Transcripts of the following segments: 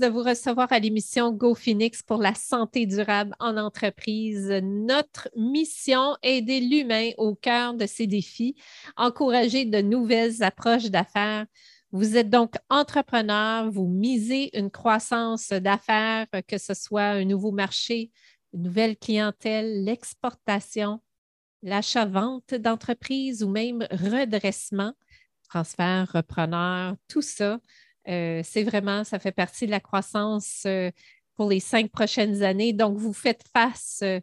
de vous recevoir à l'émission Go Phoenix pour la santé durable en entreprise. Notre mission, aider l'humain au cœur de ses défis, encourager de nouvelles approches d'affaires. Vous êtes donc entrepreneur, vous misez une croissance d'affaires, que ce soit un nouveau marché, une nouvelle clientèle, l'exportation, l'achat-vente d'entreprise ou même redressement, transfert, repreneur, tout ça. Euh, c'est vraiment, ça fait partie de la croissance euh, pour les cinq prochaines années. Donc, vous faites face euh,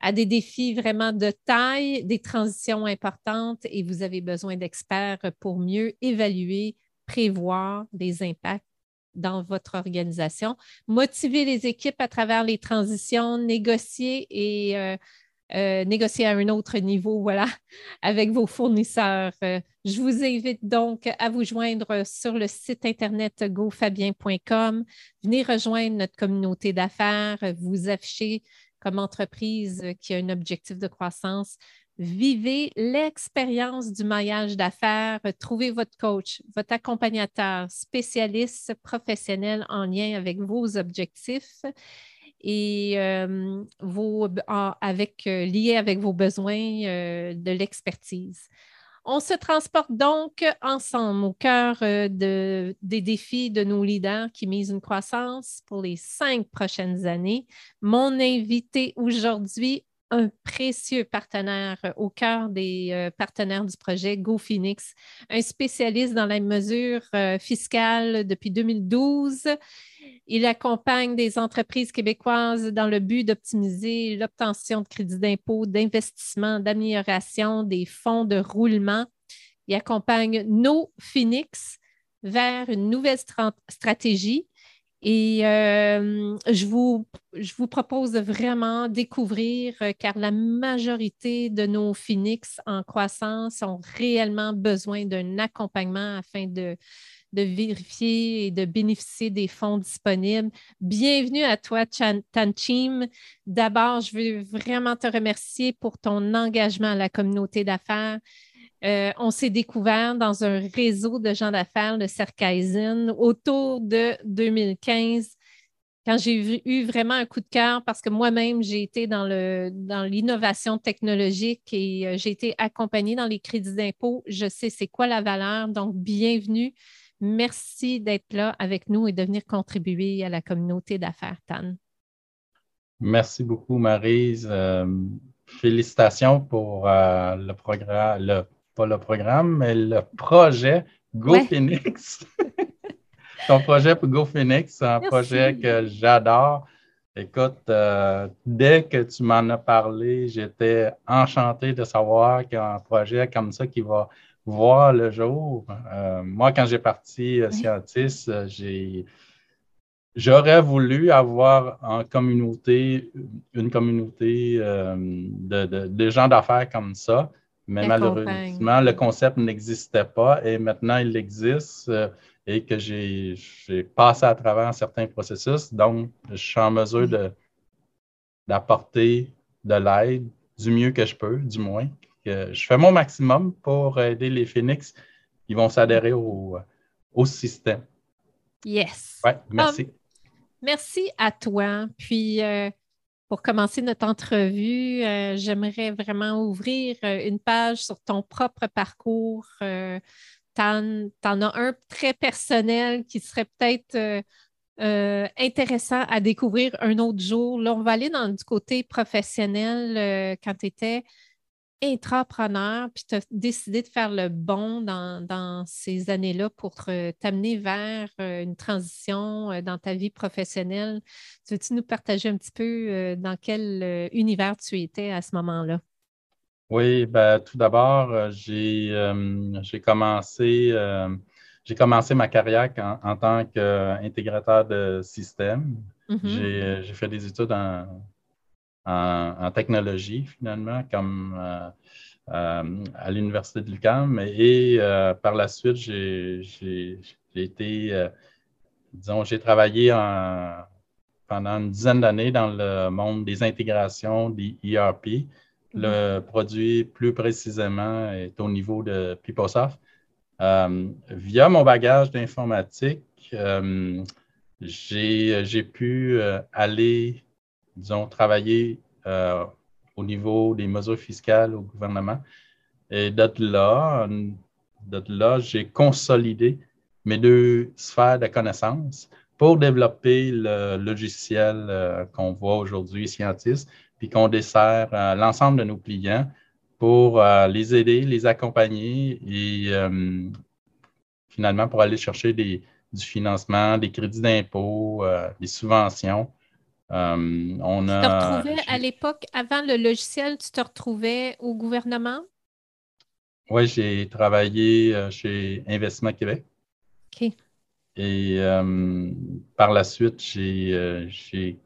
à des défis vraiment de taille, des transitions importantes et vous avez besoin d'experts pour mieux évaluer, prévoir des impacts dans votre organisation, motiver les équipes à travers les transitions, négocier et négocier à un autre niveau, voilà, avec vos fournisseurs. Je vous invite donc à vous joindre sur le site internet gofabien.com. Venez rejoindre notre communauté d'affaires, vous afficher comme entreprise qui a un objectif de croissance. Vivez l'expérience du maillage d'affaires, trouvez votre coach, votre accompagnateur, spécialiste professionnel en lien avec vos objectifs et euh, vos, avec, euh, lié avec vos besoins euh, de l'expertise. On se transporte donc ensemble au cœur de, des défis de nos leaders qui misent une croissance pour les cinq prochaines années. Mon invité aujourd'hui, un précieux partenaire au cœur des partenaires du projet Go Phoenix, un spécialiste dans la mesure fiscale depuis 2012 il accompagne des entreprises québécoises dans le but d'optimiser l'obtention de crédits d'impôt, d'investissement, d'amélioration des fonds de roulement. Il accompagne nos Phoenix vers une nouvelle stratégie. Et euh, je, vous, je vous propose de vraiment découvrir, euh, car la majorité de nos Phoenix en croissance ont réellement besoin d'un accompagnement afin de, de vérifier et de bénéficier des fonds disponibles. Bienvenue à toi, Tanchim. D'abord, je veux vraiment te remercier pour ton engagement à la communauté d'affaires. Euh, on s'est découvert dans un réseau de gens d'affaires, le Cercaisen, autour de 2015 quand j'ai eu vraiment un coup de cœur parce que moi-même, j'ai été dans, dans l'innovation technologique et euh, j'ai été accompagnée dans les crédits d'impôt. Je sais c'est quoi la valeur. Donc, bienvenue. Merci d'être là avec nous et de venir contribuer à la communauté d'affaires TAN. Merci beaucoup, Marise. Euh, félicitations pour euh, le programme, pas le programme, mais le projet Go Phoenix. Ton projet pour Go Phoenix, c'est un projet que j'adore. Écoute, euh, dès que tu m'en as parlé, j'étais enchanté de savoir qu'il y a un projet comme ça qui va voir le jour. Euh, moi, quand j'ai parti euh, scientiste, euh, j'ai j'aurais voulu avoir en communauté, une communauté de, gens d'affaires comme ça, mais malheureusement, le concept n'existait pas et maintenant il existe et que j'ai passé à travers certains processus. Donc, je suis en mesure d'apporter de l'aide du mieux que je peux, du moins je fais mon maximum pour aider les Phoenix qui vont s'adhérer au, système. Yes. Ouais, merci. Um, merci à toi. Puis, euh, pour commencer notre entrevue, euh, j'aimerais vraiment ouvrir euh, une page sur ton propre parcours. tu en, as un très personnel qui serait peut-être intéressant à découvrir un autre jour. Là, on va aller dans du côté professionnel quand tu étais intrapreneur, puis tu as décidé de faire le bon dans, ces années-là pour t'amener vers euh, une transition euh, dans ta vie professionnelle. Veux-tu nous partager un petit peu euh, dans quel univers tu étais à ce moment-là? Oui, ben, tout d'abord, j'ai commencé, j'ai commencé ma carrière en, tant qu'intégrateur de système. Mm-hmm. J'ai fait des études en en, technologie, finalement, comme euh, euh, à l'Université de l'UQAM. Et, euh, par la suite, j'ai été, disons, j'ai travaillé pendant une dizaine d'années dans le monde des intégrations, des ERP. Mm-hmm. Le produit, plus précisément, est au niveau de PeopleSoft. via mon bagage d'informatique, j'ai pu aller, disons, travailler au niveau des mesures fiscales au gouvernement. Et de là, là, j'ai consolidé mes deux sphères de connaissances pour développer le logiciel euh, qu'on voit aujourd'hui, Scientis, puis qu'on dessert euh, l'ensemble de nos clients pour euh, les aider, les accompagner et finalement pour aller chercher du financement, des crédits d'impôt, des subventions. On tu te retrouvais à l'époque, avant le logiciel, tu te retrouvais au gouvernement? Oui, j'ai travaillé chez Investissement Québec. OK. Et euh, par la suite, euh, j'ai,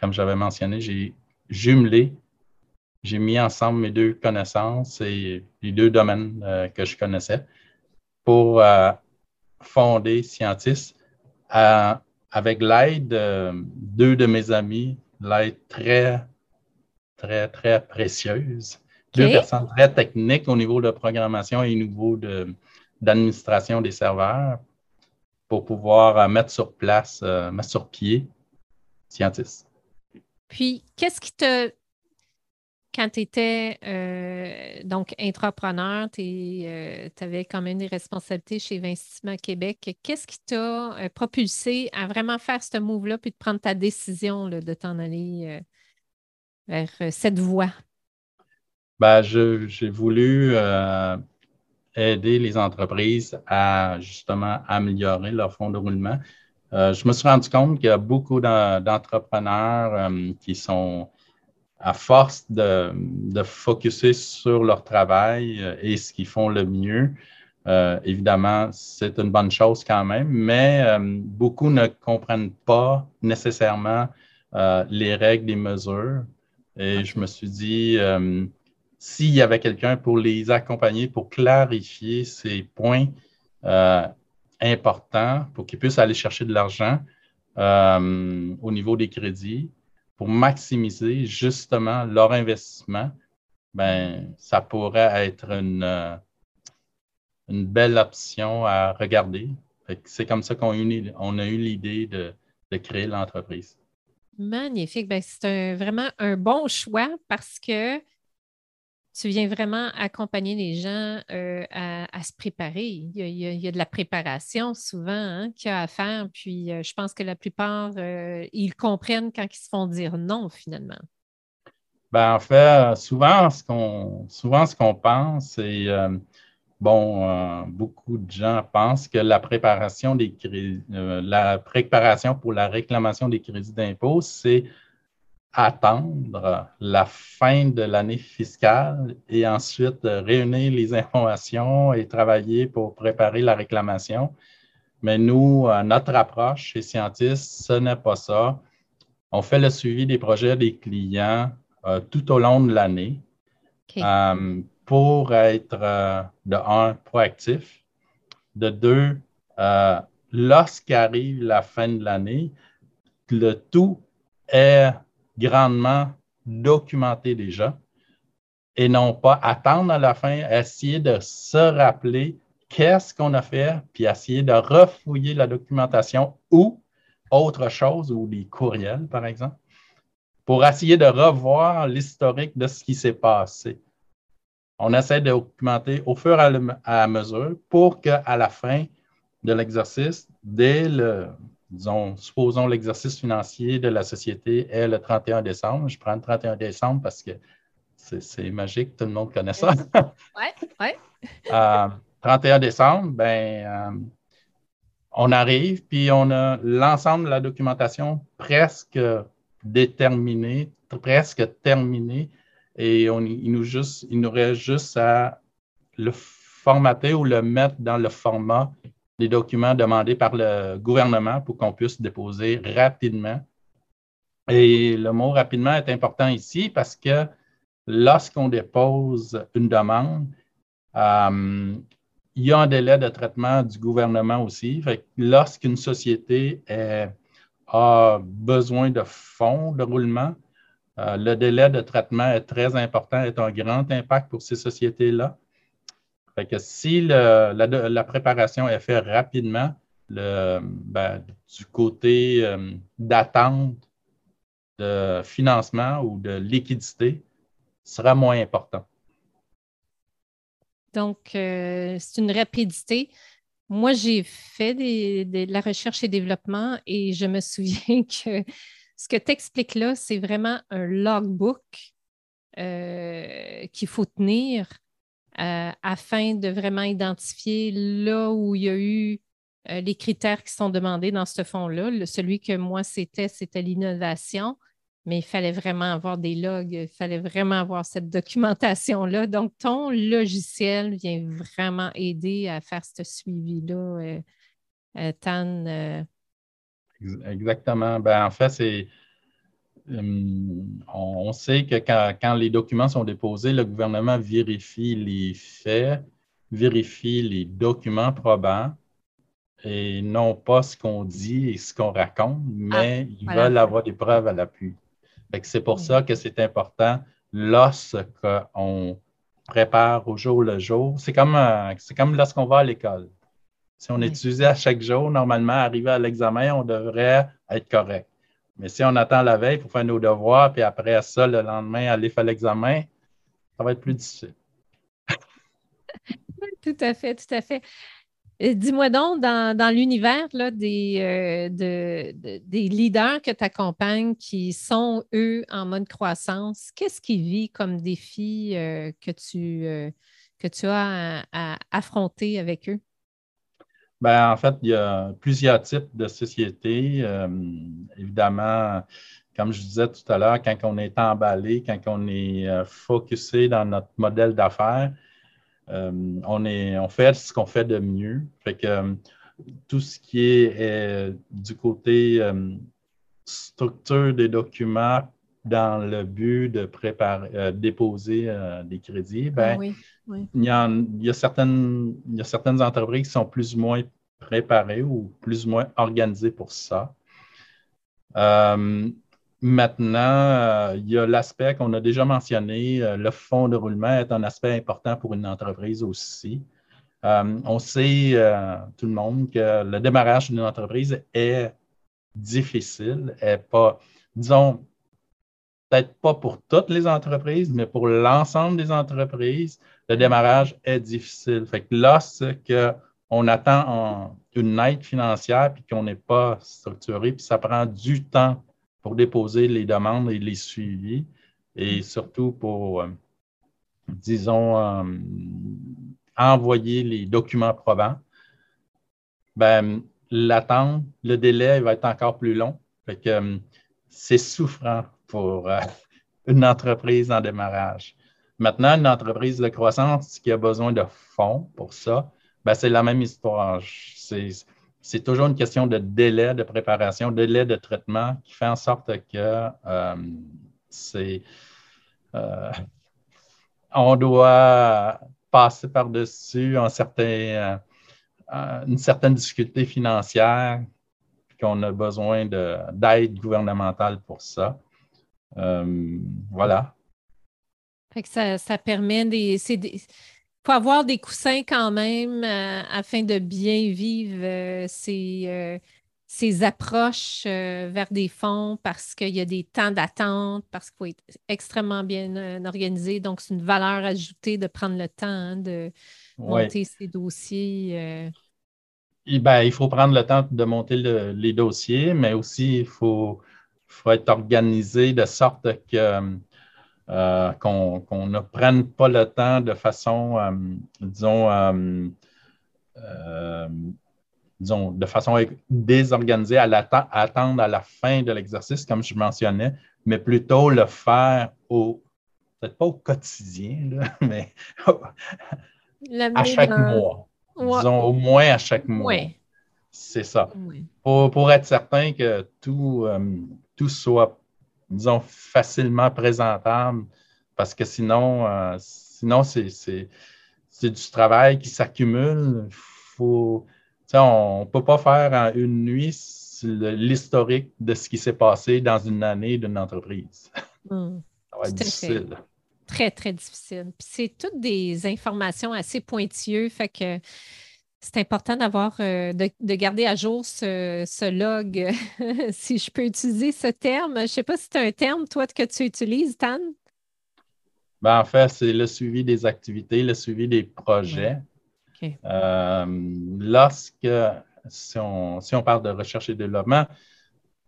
comme j'avais mentionné, j'ai jumelé, j'ai mis ensemble mes deux connaissances et les deux domaines euh, que je connaissais pour fonder Scientis avec l'aide de deux de mes amis, l'aide très, très, très précieuse. Deux personnes très techniques au niveau de programmation et au niveau d'administration des serveurs pour pouvoir euh, mettre sur place, euh, mettre sur pied Scientis. Puis, qu'est-ce qui te. Quand tu étais euh, donc entrepreneur, tu avais quand même des responsabilités chez Investissement Québec. Qu'est-ce qui t'a propulsé à vraiment faire ce move-là puis de prendre ta décision de t'en aller vers cette voie? Ben, j'ai voulu aider les entreprises à justement améliorer leur fonds de roulement. Euh, je me suis rendu compte qu'il y a beaucoup d'entrepreneurs euh, qui sont à force de, de focuser sur leur travail euh, et ce qu'ils font le mieux. évidemment, c'est une bonne chose quand même, mais beaucoup ne comprennent pas nécessairement les règles des mesures. Et je me suis dit, s'il y avait quelqu'un pour les accompagner, pour clarifier ces points euh, importants, pour qu'ils puissent aller chercher de l'argent euh, au niveau des crédits, pour maximiser justement leur investissement, ben, ça pourrait être une, euh, une belle option à regarder. C'est comme ça qu'on a eu l'idée de, créer l'entreprise. Magnifique. Ben, c'est vraiment un bon choix parce que tu viens vraiment accompagner les gens euh, à, se préparer. Il y, a, de la préparation souvent hein, qu'il y a à faire, puis euh, je pense que la plupart, euh, ils comprennent quand ils se font dire non finalement. Ben, en fait, souvent, ce qu'on souvent ce qu'on pense, c'est bon, beaucoup de gens pensent que la préparation des la préparation pour la réclamation des crédits d'impôt, c'est attendre la fin de l'année fiscale et ensuite réunir les informations et travailler pour préparer la réclamation. Mais nous, euh, notre approche chez Scientis, ce n'est pas ça. On fait le suivi des projets des clients euh, tout au long de l'année euh, pour être, de un, proactif, de deux, lorsqu'arrive la fin de l'année, le tout est grandement documenté déjà et non pas attendre à la fin, essayer de se rappeler qu'est-ce qu'on a fait, puis essayer de refouiller la documentation ou autre chose, ou des courriels, par exemple, pour essayer de revoir l'historique de ce qui s'est passé. On essaie de documenter au fur et à mesure pour qu'à la fin de l'exercice, dès le, disons, supposons l'exercice financier de la société est le 31 décembre. Je prends le 31 décembre parce que c'est magique, tout le monde connaît ça. Oui, oui. 31 décembre, ben, euh, on arrive, puis on a l'ensemble de la documentation presque déterminée, presque terminée, et on, il, nous juste, il nous reste juste à le formater ou le mettre dans le format les documents demandés par le gouvernement pour qu'on puisse déposer rapidement. Et le mot rapidement est important ici parce que lorsqu'on dépose une demande, euh, il y a un délai de traitement du gouvernement aussi. Lorsqu'une société a besoin de fonds de roulement, euh, le délai de traitement est très important, est un grand impact pour ces sociétés-là. Si la, préparation est faite rapidement, ben, du côté euh, d'attente de financement ou de liquidité sera moins important. Donc, euh, c'est une rapidité. Moi, j'ai fait de la recherche et développement et je me souviens que ce que tu expliques là, c'est vraiment un logbook euh, qu'il faut tenir euh, afin de vraiment identifier là où il y a eu euh, les critères qui sont demandés dans ce fonds-là. Celui que moi, c'était, c'était l'innovation, mais il fallait vraiment avoir des logs, il fallait vraiment avoir cette documentation-là. Donc, ton logiciel vient vraiment aider à faire ce suivi-là, Tan. Exactement. Ben, en fait, c'est on, sait que quand, les documents sont déposés, le gouvernement vérifie les faits, vérifie les documents probants et non pas ce qu'on dit et ce qu'on raconte, mais ah, ils veulent avoir des preuves à l'appui. C'est pour ça que c'est important lorsqu'on prépare au jour le jour. C'est comme, euh, comme lorsqu'on va à l'école. Si on étudie à chaque jour, normalement, arrivé à l'examen, on devrait être correct. Mais si on attend la veille pour faire nos devoirs, puis après ça, le lendemain, aller faire l'examen, ça va être plus difficile. tout à fait, tout à fait. Euh, dis-moi donc, dans, l'univers des, euh, des leaders que tu accompagnes qui sont, eux, en mode croissance, qu'est-ce qui vit comme défi euh, que, tu, que tu as à affronter avec eux? Ben, en fait, il y a plusieurs types de sociétés. Euh, évidemment, comme je disais tout à l'heure, quand on est emballé, quand on est euh, focusé dans notre modèle d'affaires, euh, on, on fait ce qu'on fait de mieux. Fait que tout ce qui est, du côté structure des documents dans le but de préparer, déposer des crédits, ben, ah il, y a, certaines, il y a certaines entreprises qui sont plus ou moins préparées ou plus ou moins organisées pour ça. Euh, maintenant, euh, il y a l'aspect qu'on a déjà mentionné, euh, le fonds de roulement est un aspect important pour une entreprise aussi. on sait, tout le monde, que le démarrage d'une entreprise est difficile, est pas, disons, peut-être pas pour toutes les entreprises, mais pour l'ensemble des entreprises, le démarrage est difficile. Fait que lorsqu'on attend une aide financière puis qu'on n'est pas structuré, puis ça prend du temps pour déposer les demandes et les suivis, et surtout pour, euh, disons, euh, envoyer les documents probants, ben, l'attente, le délai va être encore plus long. Fait que euh, c'est souffrant pour euh, une entreprise en démarrage. Maintenant, une entreprise de croissance qui a besoin de fonds pour ça, ben, c'est la même histoire. C'est toujours une question de délai de préparation, délai de traitement qui fait en sorte que euh, c'est. Euh, on doit passer par-dessus une certaine difficulté financière, qu'on a besoin d'aide gouvernementale pour ça. Euh, voilà. ça, permet des. Il faut avoir des coussins quand même euh, afin de bien vivre euh, ces, approches vers des fonds parce qu'il y a des temps d'attente, parce qu'il faut être extrêmement bien organisé. Donc, c'est une valeur ajoutée de prendre le temps hein, de monter ces dossiers. Ben, il faut prendre le temps de monter les dossiers, mais aussi il faut faut être organisé de sorte que euh, qu'on ne prenne pas le temps de façon, euh, disons, euh, disons, de façon désorganisée à, attendre à la fin de l'exercice, comme je mentionnais, mais plutôt le faire au, peut-être pas au quotidien, mais à chaque mois. Disons, au moins à chaque mois. C'est ça. Pour, pour, être certain que tout, tout soit, disons, facilement présentable, parce que sinon, euh, sinon c'est du travail qui s'accumule. Faut, on ne peut pas faire en une nuit l'historique de ce qui s'est passé dans une année d'une entreprise. Hmm. Ça va être difficile. Très, très difficile. Puis c'est toutes des informations assez pointueuses, fait que c'est important d'avoir, euh, de, garder à jour ce, log, si je peux utiliser ce terme. Je ne sais pas si c'est un terme, toi, que tu utilises, Tan. Ben, en fait, c'est le suivi des activités, le suivi des projets. Euh, lorsque, si on, si on parle de recherche et développement,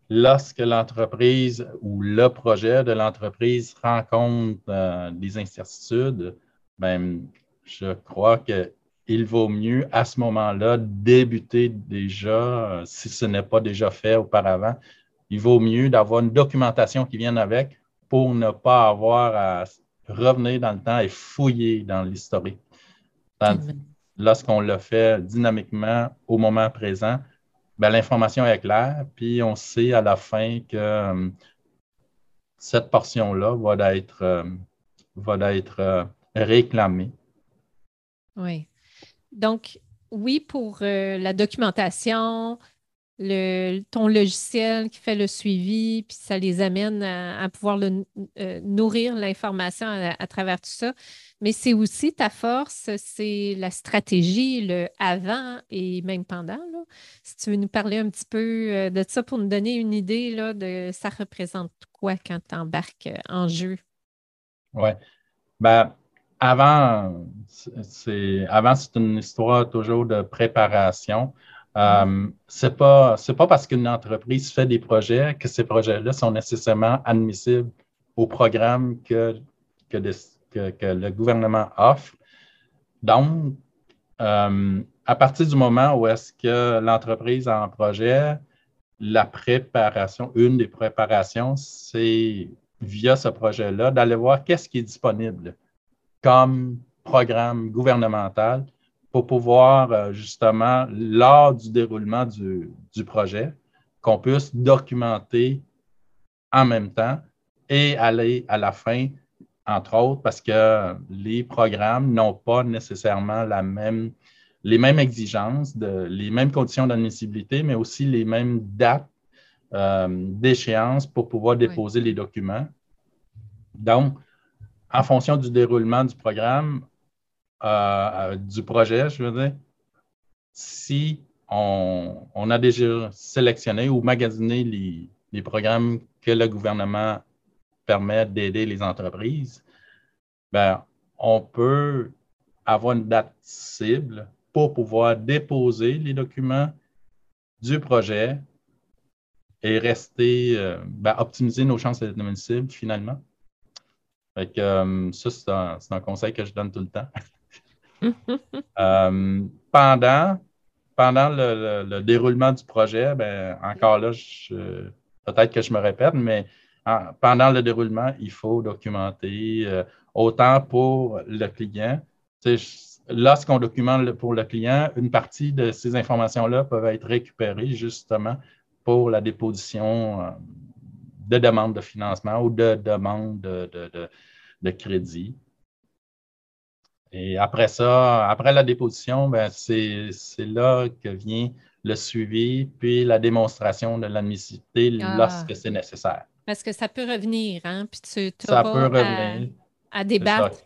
lorsque l'entreprise ou le projet de l'entreprise rencontre euh, des incertitudes, ben, je crois qu'il vaut mieux à ce moment-là débuter déjà, euh, si ce n'est pas déjà fait auparavant, il vaut mieux d'avoir une documentation qui vienne avec pour ne pas avoir à revenir dans le temps et fouiller dans l'historique. Lorsqu'on le fait dynamiquement au moment présent, ben, l'information est claire, puis on sait à la fin que euh, cette portion-là va être, euh, va être euh, réclamée. Oui. Donc, oui, pour la documentation, le, ton logiciel qui fait le suivi, puis ça les amène à, pouvoir nourrir l'information à, travers tout ça mais c'est aussi ta force, c'est la stratégie, le avant et même pendant. Si tu veux nous parler un petit peu euh, de ça pour nous donner une idée là, de ça représente quoi quand tu embarques euh, en jeu? Oui. Ben, avant, c'est avant, c'est une histoire toujours de préparation. Mm-hmm. c'est pas c'est pas parce qu'une entreprise fait des projets que ces projets-là sont nécessairement admissibles au programme que, que des, que, le gouvernement offre. Donc, euh, à partir du moment où est-ce que l'entreprise a un projet, la préparation, une des préparations, c'est via ce projet-là d'aller voir qu'est-ce qui est disponible comme programme gouvernemental pour pouvoir euh, justement, lors du déroulement du, du projet, qu'on puisse documenter en même temps et aller à la fin entre autres parce que les programmes n'ont pas nécessairement la même, les mêmes exigences, de, les mêmes conditions d'admissibilité, mais aussi les mêmes dates euh, d'échéance pour pouvoir déposer les documents. Donc, en fonction du déroulement du programme, euh, euh, du projet, je veux dire, si on, a déjà sélectionné ou magasiné les, programmes que le gouvernement permettre d'aider les entreprises, ben, on peut avoir une date cible pour pouvoir déposer les documents du projet et rester, euh, ben, optimiser nos chances d'être admissibles finalement. Euh, ça, c'est un, conseil que je donne tout le temps. Euh, pendant pendant le, déroulement du projet, ben, encore là, peut-être que je me répète, mais pendant le déroulement, il faut documenter euh, autant pour le client. Lorsqu'on documente pour le client, une partie de ces informations-là peuvent être récupérées justement pour la déposition de demande de financement ou de demande de, crédit. Et après ça, après la déposition, ben, c'est là que vient le suivi puis la démonstration de l'admissibilité ah. lorsque c'est nécessaire. Parce que ça peut revenir, hein? Puis tu, ça peut revenir. À, débattre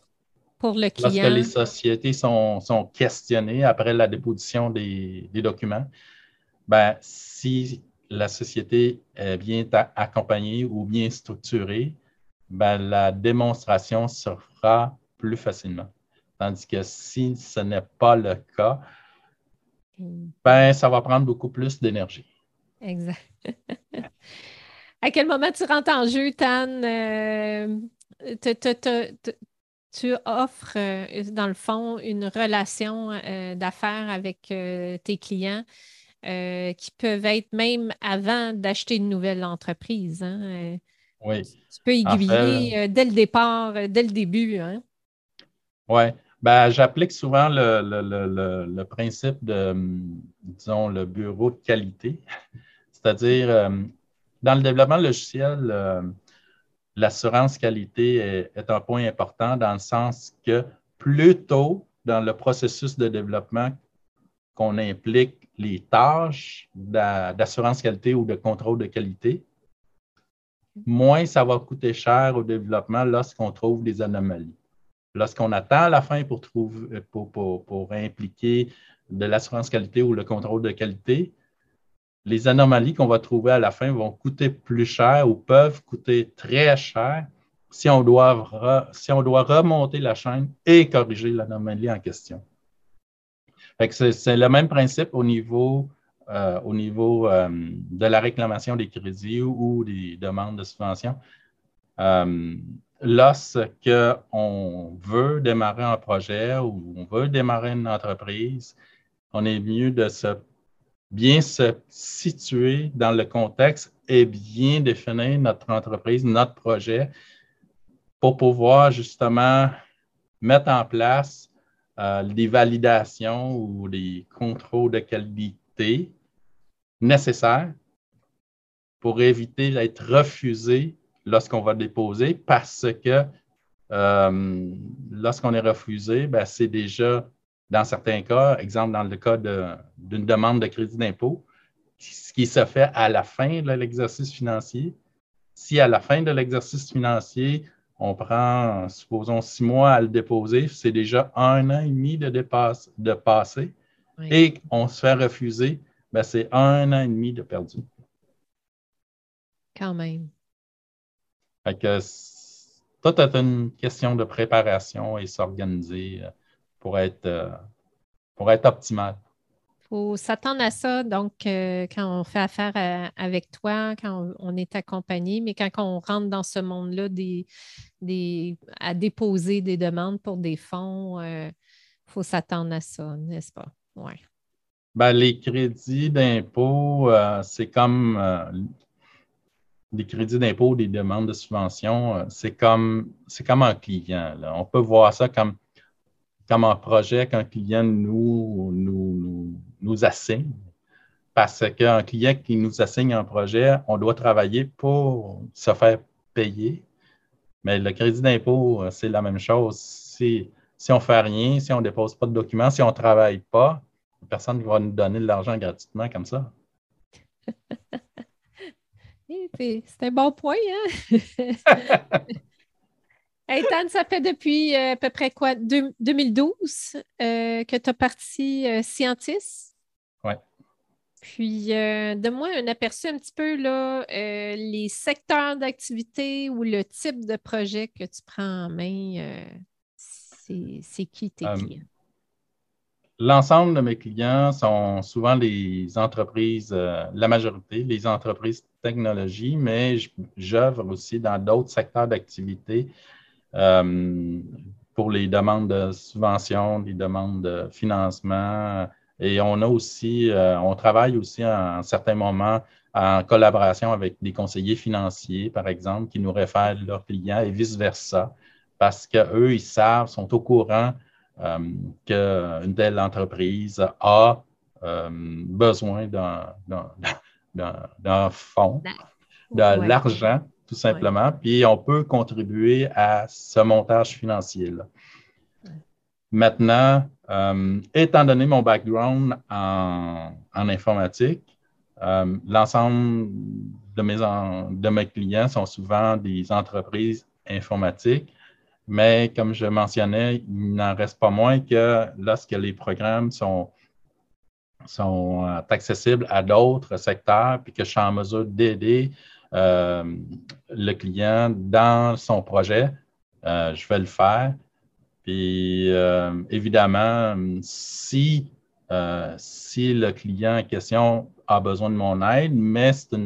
pour le client. Lorsque les sociétés sont, questionnées après la déposition des, documents, ben, si la société est bien accompagnée ou bien structurée, ben, la démonstration se fera plus facilement. Tandis que si ce n'est pas le cas, ben, ça va prendre beaucoup plus d'énergie. Exact. À quel moment tu rentres en jeu, Tan? Euh, tu offres, euh, dans le fond, une relation euh, d'affaires avec tes clients qui peuvent être même avant d'acheter une nouvelle entreprise. Hein, oui. Tu peux aiguiller dès le départ, dès le début. Hein? Oui. Ben, J'applique souvent le, principe de, disons, le bureau de qualité. C'est-à-dire, dans le développement logiciel, euh, l'assurance qualité est, un point important dans le sens que plus tôt dans le processus de développement qu'on implique les tâches d'assurance qualité ou de contrôle de qualité, moins ça va coûter cher au développement lorsqu'on trouve des anomalies. Lorsqu'on attend la fin pour, trouver, pour, pour, impliquer de l'assurance qualité ou le contrôle de qualité, les anomalies qu'on va trouver à la fin vont coûter plus cher ou peuvent coûter très cher si on doit remonter la chaîne et corriger l'anomalie en question. C'est le même principe au niveau, euh, au niveau euh, de la réclamation des crédits ou, des demandes de subvention. Euh, lorsqu'on veut démarrer un projet ou on veut démarrer une entreprise, on est mieux de bien se situer dans le contexte et bien définir notre entreprise, notre projet pour pouvoir justement mettre en place euh, validations ou des contrôles de qualité nécessaires pour éviter d'être refusé lorsqu'on va déposer parce que euh, lorsqu'on est refusé, ben, c'est déjà dans certains cas, exemple dans le cas d'une demande de crédit d'impôt, ce qui se fait à la fin de l'exercice financier. Si à la fin de l'exercice financier, on prend, supposons, six mois à le déposer, c'est déjà un an et demi de, dépasse, de passé et on se fait refuser, ben c'est un an et demi de perdu. Quand même. Fait que, tout est une question de préparation et s'organiser. Euh, pour être, euh, pour être optimal. Faut s'attendre à ça, donc, euh, quand on fait affaire euh, avec toi, quand on, est accompagné, mais quand on rentre dans ce monde-là, des, des, à déposer des demandes pour des fonds, il faut s'attendre à ça, n'est-ce pas? Oui. Ben, les crédits d'impôt, c'est comme les crédits d'impôt, des demandes de subvention, c'est comme, comme un client. On peut voir ça comme comme un projet qu'un client nous, nous, nous, assigne. Parce qu'un client qui nous assigne un projet, on doit travailler pour se faire payer. Mais le crédit d'impôt, c'est la même chose. Si, si on ne fait rien, si on ne dépose pas de documents, si on ne travaille pas, personne ne va nous donner de l'argent gratuitement comme ça. c'est un bon point, hein? Ethan, ça fait depuis euh, à peu près quoi, 2012 euh, que tu as parti euh, Scientis? Oui. Puis, donne-moi un aperçu un petit peu, là, les secteurs d'activité ou le type de projet que tu prends en main, c'est qui tes clients? L'ensemble de mes clients sont souvent les entreprises, la majorité, les entreprises technologie, mais j'œuvre aussi dans d'autres secteurs d'activité euh, pour les demandes de subventions, les demandes de financement. Et on a aussi, euh, on travaille aussi en, certains moments en collaboration avec des conseillers financiers, par exemple, qui nous réfèrent leurs clients et vice-versa, parce qu'eux, ils savent, sont au courant euh, qu'une telle entreprise a besoin d'un fonds, de l'argent tout simplement. Puis on peut contribuer à ce montage financier-là. Maintenant, euh, étant donné mon background en, informatique, euh, l'ensemble de mes, de mes clients sont souvent des entreprises informatiques, mais comme je mentionnais, il n'en reste pas moins que lorsque les programmes sont, sont euh, accessibles à d'autres secteurs, puis que je suis en mesure d'aider le client dans son projet, euh, je vais le faire. Puis euh, évidemment, si, si le client en question a besoin de mon aide, mais c'est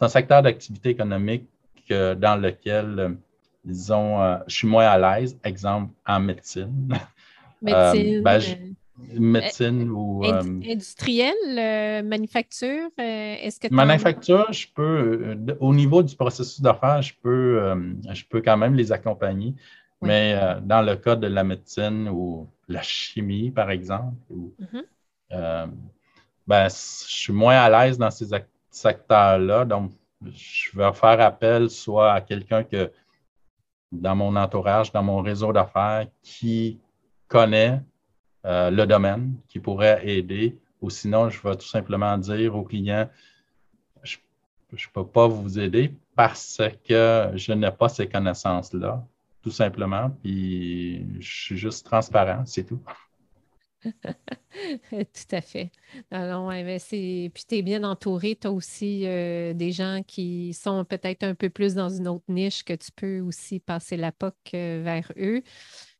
un secteur d'activité économique dans lequel, disons, je suis moins à l'aise, exemple en médecine. Médecine. Ben, médecine ou. Euh, industriel, euh, manufacture, euh, est-ce que. Manufacture, je peux, au niveau du processus d'affaires, je peux, je peux quand même les accompagner. Mais dans le cas de la médecine ou la chimie, par exemple, mm-hmm. ben, je suis moins à l'aise dans ces secteurs-là. Donc, je vais faire appel soit à quelqu'un que dans mon entourage, dans mon réseau d'affaires, qui connaît euh, le domaine qui pourrait aider, ou sinon, je vais tout simplement dire au client, je ne peux pas vous aider parce que je n'ai pas ces connaissances-là, tout simplement, puis je suis juste transparent, c'est tout. Tout à fait. Alors, Puis tu es bien entouré. Tu as aussi euh, des gens qui sont peut-être un peu plus dans une autre niche que tu peux aussi passer la POC euh, vers eux.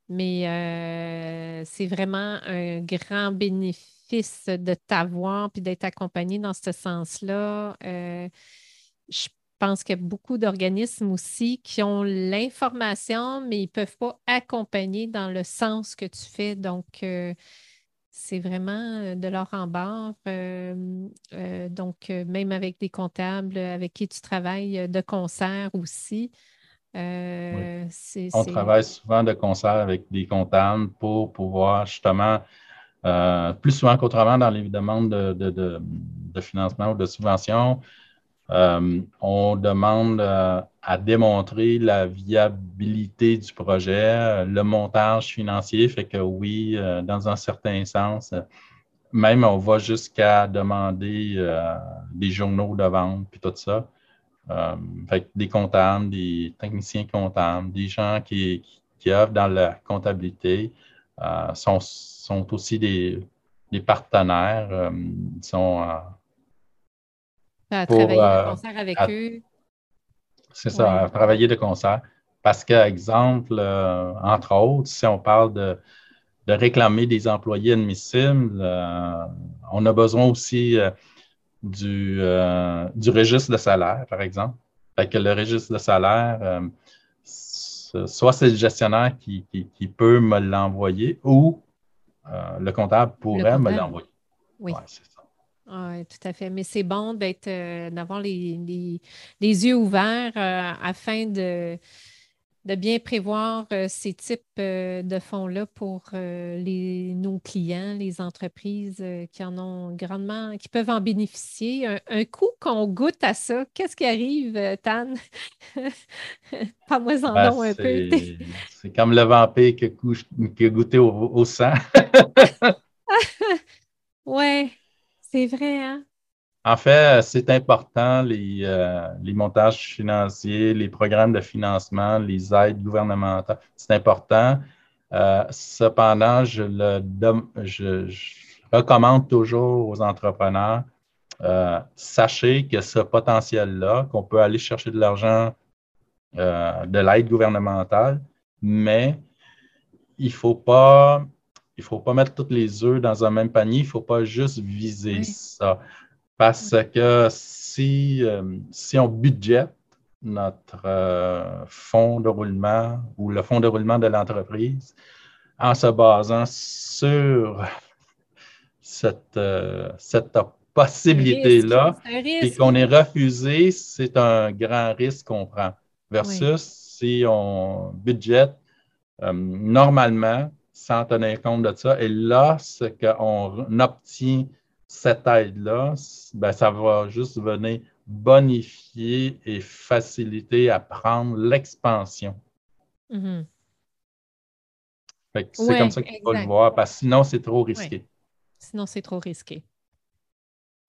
Mais euh, c'est vraiment un grand bénéfice de t'avoir puis d'être accompagné dans ce sens-là. je pense qu'il y a beaucoup d'organismes aussi qui ont l'information, mais ils ne peuvent pas accompagner dans le sens que tu fais. Donc, c'est vraiment euh, de l'or en barre. Euh, euh, donc, même avec des comptables avec qui tu travailles de concert aussi. On travaille souvent de concert avec des comptables pour pouvoir justement, plus souvent qu'autrement dans les demandes de, financement ou de subvention, euh, on demande euh, à démontrer la viabilité du projet, le montage financier, fait que oui, euh, dans un certain sens, même on va jusqu'à demander des journaux de vente, puis tout ça. Fait des comptables, des techniciens comptables, des gens qui, qui, œuvrent dans la comptabilité sont, sont aussi des, des partenaires, sont à travailler de euh, concert avec eux. C'est ça, à travailler de concert. Parce que, exemple, euh, entre autres, si on parle de, réclamer des employés admissibles, euh, on a besoin aussi du, du registre de salaire, par exemple. Fait que le registre de salaire, soit c'est le gestionnaire qui, peut me l'envoyer ou le comptable pourrait me l'envoyer. Oui. Oui, tout à fait. Mais c'est bon d'être, euh, d'avoir les, les, yeux ouverts euh, afin de, de bien prévoir euh, ces types de fonds-là pour les, nos clients, les entreprises qui en ont grandement, qui peuvent en bénéficier. Un, coup qu'on goûte à ça, qu'est-ce qui arrive, Tan? Pas moi en ben, un peu. c'est comme le vampire qui a, goûté au, au sang. oui. C'est vrai, hein? En fait, c'est important, les, euh, les, montages financiers, les programmes de financement, les aides gouvernementales, c'est important. Euh, cependant, je, le, je, recommande toujours aux entrepreneurs, euh, sachez que ce potentiel-là, qu'on peut aller chercher de l'argent, de l'aide gouvernementale, mais il ne faut pas il ne faut pas mettre tous les œufs dans un même panier, il ne faut pas juste viser ça. Parce que si, euh, si on budgète notre euh, fonds de roulement ou le fonds de roulement de l'entreprise en se basant sur cette, euh, cette possibilité-là et qu'on est refusé, c'est un grand risque qu'on prend. Versus si on budgète normalement, sans tenir compte de ça. Et lorsqu'on obtient cette aide-là, ben, ça va juste venir bonifier et faciliter à prendre l'expansion. Mm-hmm. C'est comme ça qu'il faut le voir, parce que sinon, c'est trop risqué. Sinon, c'est trop risqué.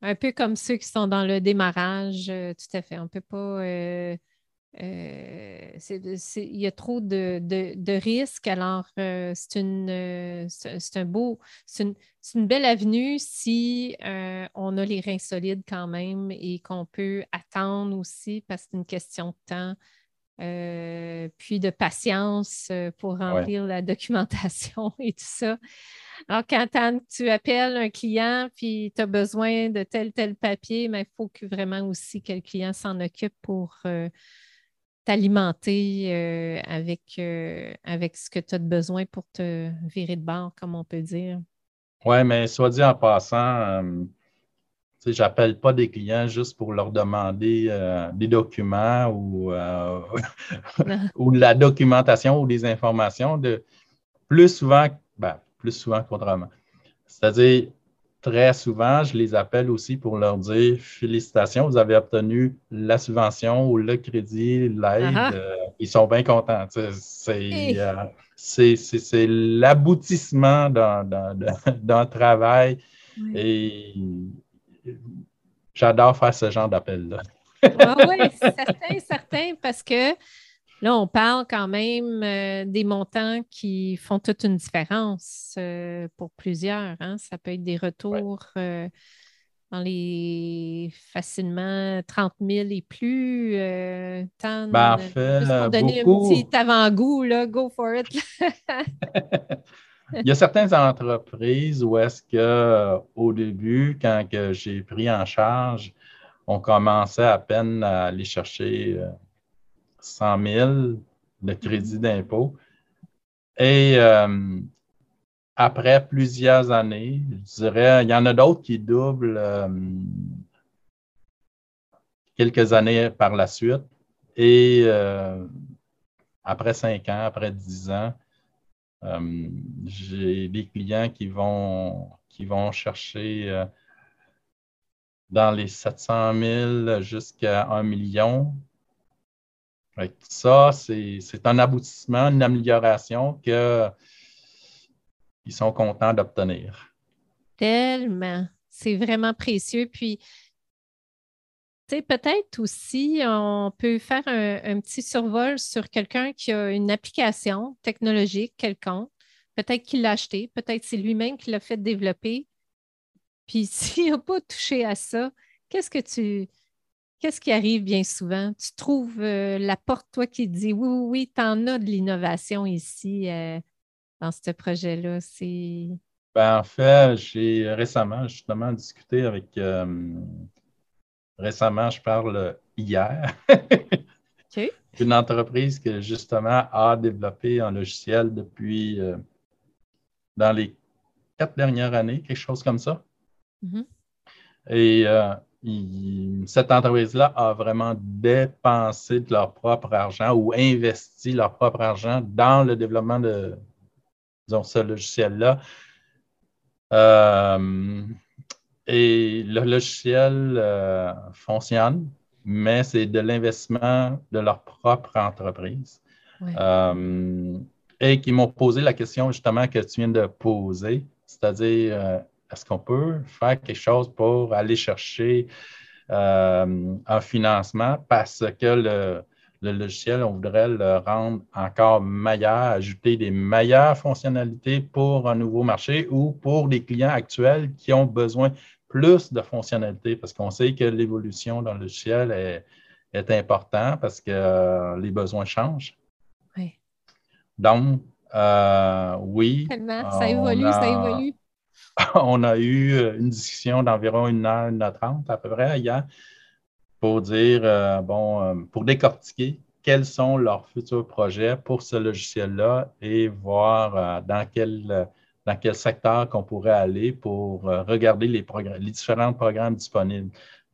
Un peu comme ceux qui sont dans le démarrage, euh, tout à fait. On ne peut pas. Euh, il y a trop de, risques. Alors, euh, c'est une, euh, c'est un beau, c'est une, belle avenue si on a les reins solides quand même et qu'on peut attendre aussi parce que c'est une question de temps. puis de patience pour remplir la documentation et tout ça. Alors, quand tu appelles un client puis tu as besoin de tel, tel papier, mais il faut que vraiment aussi que le client s'en occupe pour t'alimenter euh, avec, euh, avec ce que tu as besoin pour te virer de bord, comme on peut dire. Oui, mais soit dit en passant, euh, je n'appelle pas des clients juste pour leur demander des documents ou, ou la documentation ou des informations. De, plus souvent, ben, plus souvent qu'autrement. C'est-à-dire, très souvent, je les appelle aussi pour leur dire félicitations, vous avez obtenu la subvention ou le crédit, l'aide. Euh, ils sont bien contents. Euh, c'est l'aboutissement d'un travail et j'adore faire ce genre d'appel-là. ah oui, certain, certain, parce que Là, on parle quand même euh, des montants qui font toute une différence euh, pour plusieurs. Hein. Ça peut être des retours euh, dans les facilement 30 000 et plus. tant, ben, en fait, juste pour donner un petit avant-goût, go for it. Il y a certaines entreprises où est-ce qu'au début, quand j'ai pris en charge, on commençait à peine à aller chercher 100 000 de crédit d'impôt. Et euh, après plusieurs années, je dirais, il y en a d'autres qui doublent euh, quelques années par la suite. Et euh, après cinq ans, après dix ans, j'ai des clients qui vont, qui vont chercher dans les 700 000 jusqu'à 1 million ça, c'est un aboutissement, une amélioration qu'ils sont contents d'obtenir. Tellement. C'est vraiment précieux. Puis, peut-être aussi, on peut faire un, petit survol sur quelqu'un qui a une application technologique quelconque. Peut-être qu'il l'a acheté, peut-être c'est lui-même qui l'a fait développer. Puis, s'il n'a pas touché à ça, qu'est-ce que tu Qu'est-ce qui arrive bien souvent? Tu trouves euh, la porte, toi, qui dit oui, oui, oui, tu en as de l'innovation ici euh, dans ce projet-là. C'est. Ben, en fait, j'ai récemment justement discuté avec. Euh, récemment, je parle hier. Une entreprise qui justement a développé un logiciel depuis dans les quatre dernières années, quelque chose comme ça. Mm-hmm. Et cette entreprise-là a vraiment dépensé de leur propre argent ou investi leur propre argent dans le développement de ce logiciel-là. Euh, et le logiciel euh, fonctionne, mais c'est de l'investissement de leur propre entreprise. Euh, et qui m'ont posé la question justement que tu viens de poser, c'est-à-dire est-ce qu'on peut faire quelque chose pour aller chercher euh, un financement parce que le, logiciel, on voudrait le rendre encore meilleur, ajouter des meilleures fonctionnalités pour un nouveau marché ou pour des clients actuels qui ont besoin plus de fonctionnalités? Parce qu'on sait que l'évolution dans le logiciel est, est importante parce que euh, les besoins changent. Oui. Donc, euh, oui. Ça évolue, ça évolue. on a eu euh, une discussion d'environ une heure, une heure trente à peu près hier pour dire, euh, bon, euh, pour décortiquer quels sont leurs futurs projets pour ce logiciel-là et voir dans, quel, dans quel secteur qu'on pourrait aller pour regarder les, les différents programmes disponibles.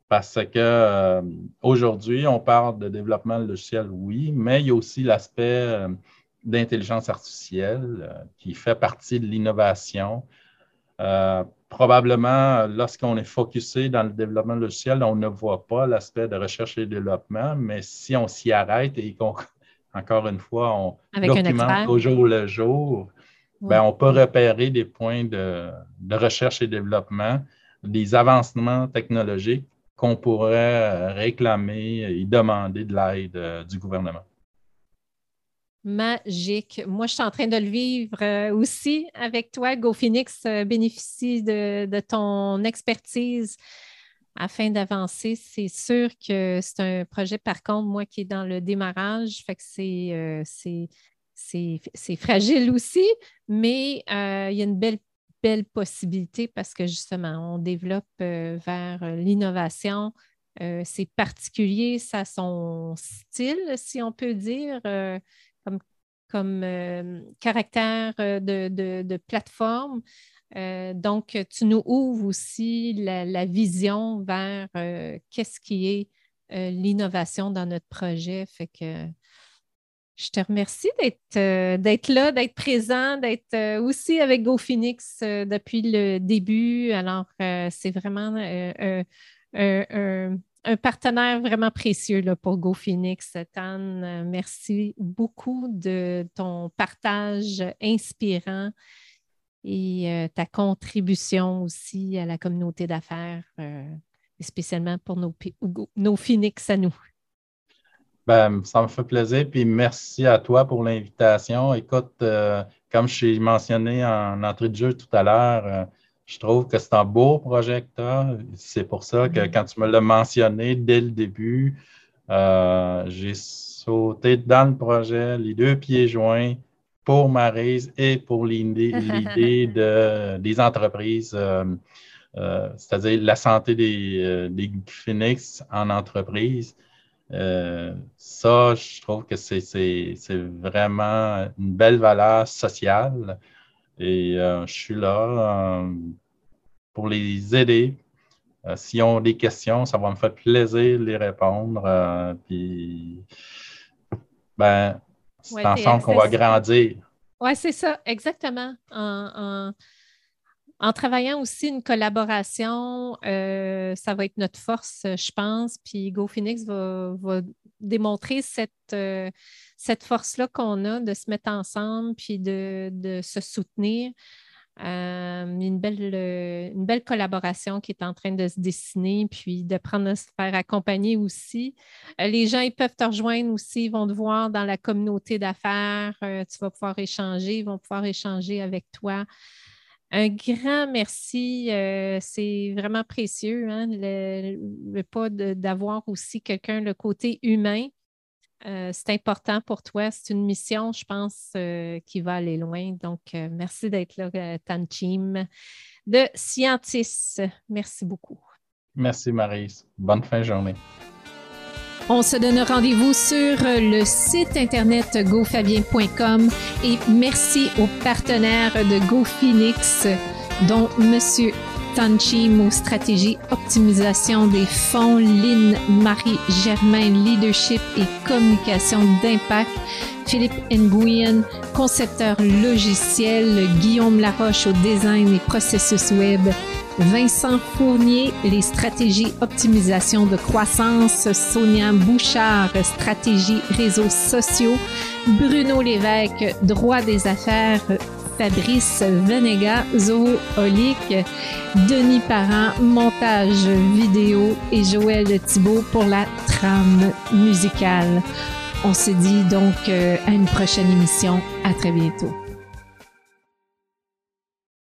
Parce que aujourd'hui, on parle de développement logiciel, oui, mais il y a aussi l'aspect d'intelligence artificielle qui fait partie de l'innovation euh, probablement, lorsqu'on est focusé dans le développement logiciel, on ne voit pas l'aspect de recherche et développement, mais si on s'y arrête et qu'on, encore une fois, on documente au jour le jour, ben, on peut repérer des points de, recherche et développement, des avancements technologiques qu'on pourrait réclamer et demander de l'aide euh, du gouvernement magique. Moi, je suis en train de le vivre euh, aussi avec toi. GoPhoenix euh, bénéficie de, ton expertise afin d'avancer. C'est sûr que c'est un projet, par contre, moi qui est dans le démarrage, fait que c'est, euh, c'est, fragile aussi, mais il y a une belle, belle possibilité parce que justement, on développe vers l'innovation. c'est particulier, ça a son style, si on peut dire comme euh, caractère euh, de, plateforme. Euh, donc, tu nous ouvres aussi la, vision vers qu'est-ce qui est l'innovation dans notre projet. Fait que je te remercie d'être là, d'être présent, d'être aussi avec GoPhoenix depuis le début. Alors, c'est vraiment un un partenaire vraiment précieux pour GoPhoenix. Tan, euh, merci beaucoup de ton partage inspirant et euh, ta contribution aussi à la communauté d'affaires, euh, spécialement pour nos, Phoenix à nous. Ben, ça me fait plaisir. Puis merci à toi pour l'invitation. Écoute, comme je t'ai mentionné en entrée de jeu tout à l'heure, je trouve que c'est un beau projet que tu as. C'est pour ça que mm-hmm. quand tu me l'as mentionné dès le début, euh, j'ai sauté dans le projet, les deux pieds joints pour Marise et pour l'idée de, des entreprises, c'est-à-dire la santé des, des Phoenix en entreprise. Euh, ça, je trouve que c'est vraiment une belle valeur sociale. Et euh, je suis là euh, pour les aider. S'ils ont des questions, ça va me faire plaisir de les répondre. puis, ben, c'est ensemble qu'on va grandir. Oui, c'est ça, exactement. en en travaillant aussi une collaboration, euh, ça va être notre force, je pense. Puis GoPhoenix va, va démontrer cette, euh, cette force-là qu'on a de se mettre ensemble puis de, se soutenir. Euh, une, belle, une belle collaboration qui est en train de se dessiner, puis de prendre à se faire accompagner aussi. les gens, ils peuvent te rejoindre aussi, ils vont te voir dans la communauté d'affaires, tu vas pouvoir échanger, ils vont pouvoir échanger avec toi. Un grand merci. Euh, c'est vraiment précieux, hein, le, pas d'avoir aussi quelqu'un, le côté humain. Euh, c'est important pour toi. C'est une mission, je pense, euh, qui va aller loin. Donc, merci d'être là, Tanchim de Scientis. Merci beaucoup. Merci, Marise. Bonne fin de journée. On se donne rendez-vous sur le site internet gofabien.com et merci aux partenaires de GoPhoenix, dont Monsieur Tanchim aux stratégies optimisation des fonds, Lynn Marie Germain leadership et communication d'impact, Philippe Nguyen concepteur logiciel, Guillaume Laroche au design et processus web, Vincent Fournier, les stratégies optimisation de croissance, Sonia Bouchard, stratégie réseaux sociaux, Bruno Lévesque, droit des affaires, Fabrice Venega, zoolique, Denis Parent, montage vidéo et Joël Thibault pour la trame musicale. On se dit donc euh, à une prochaine émission. À très bientôt.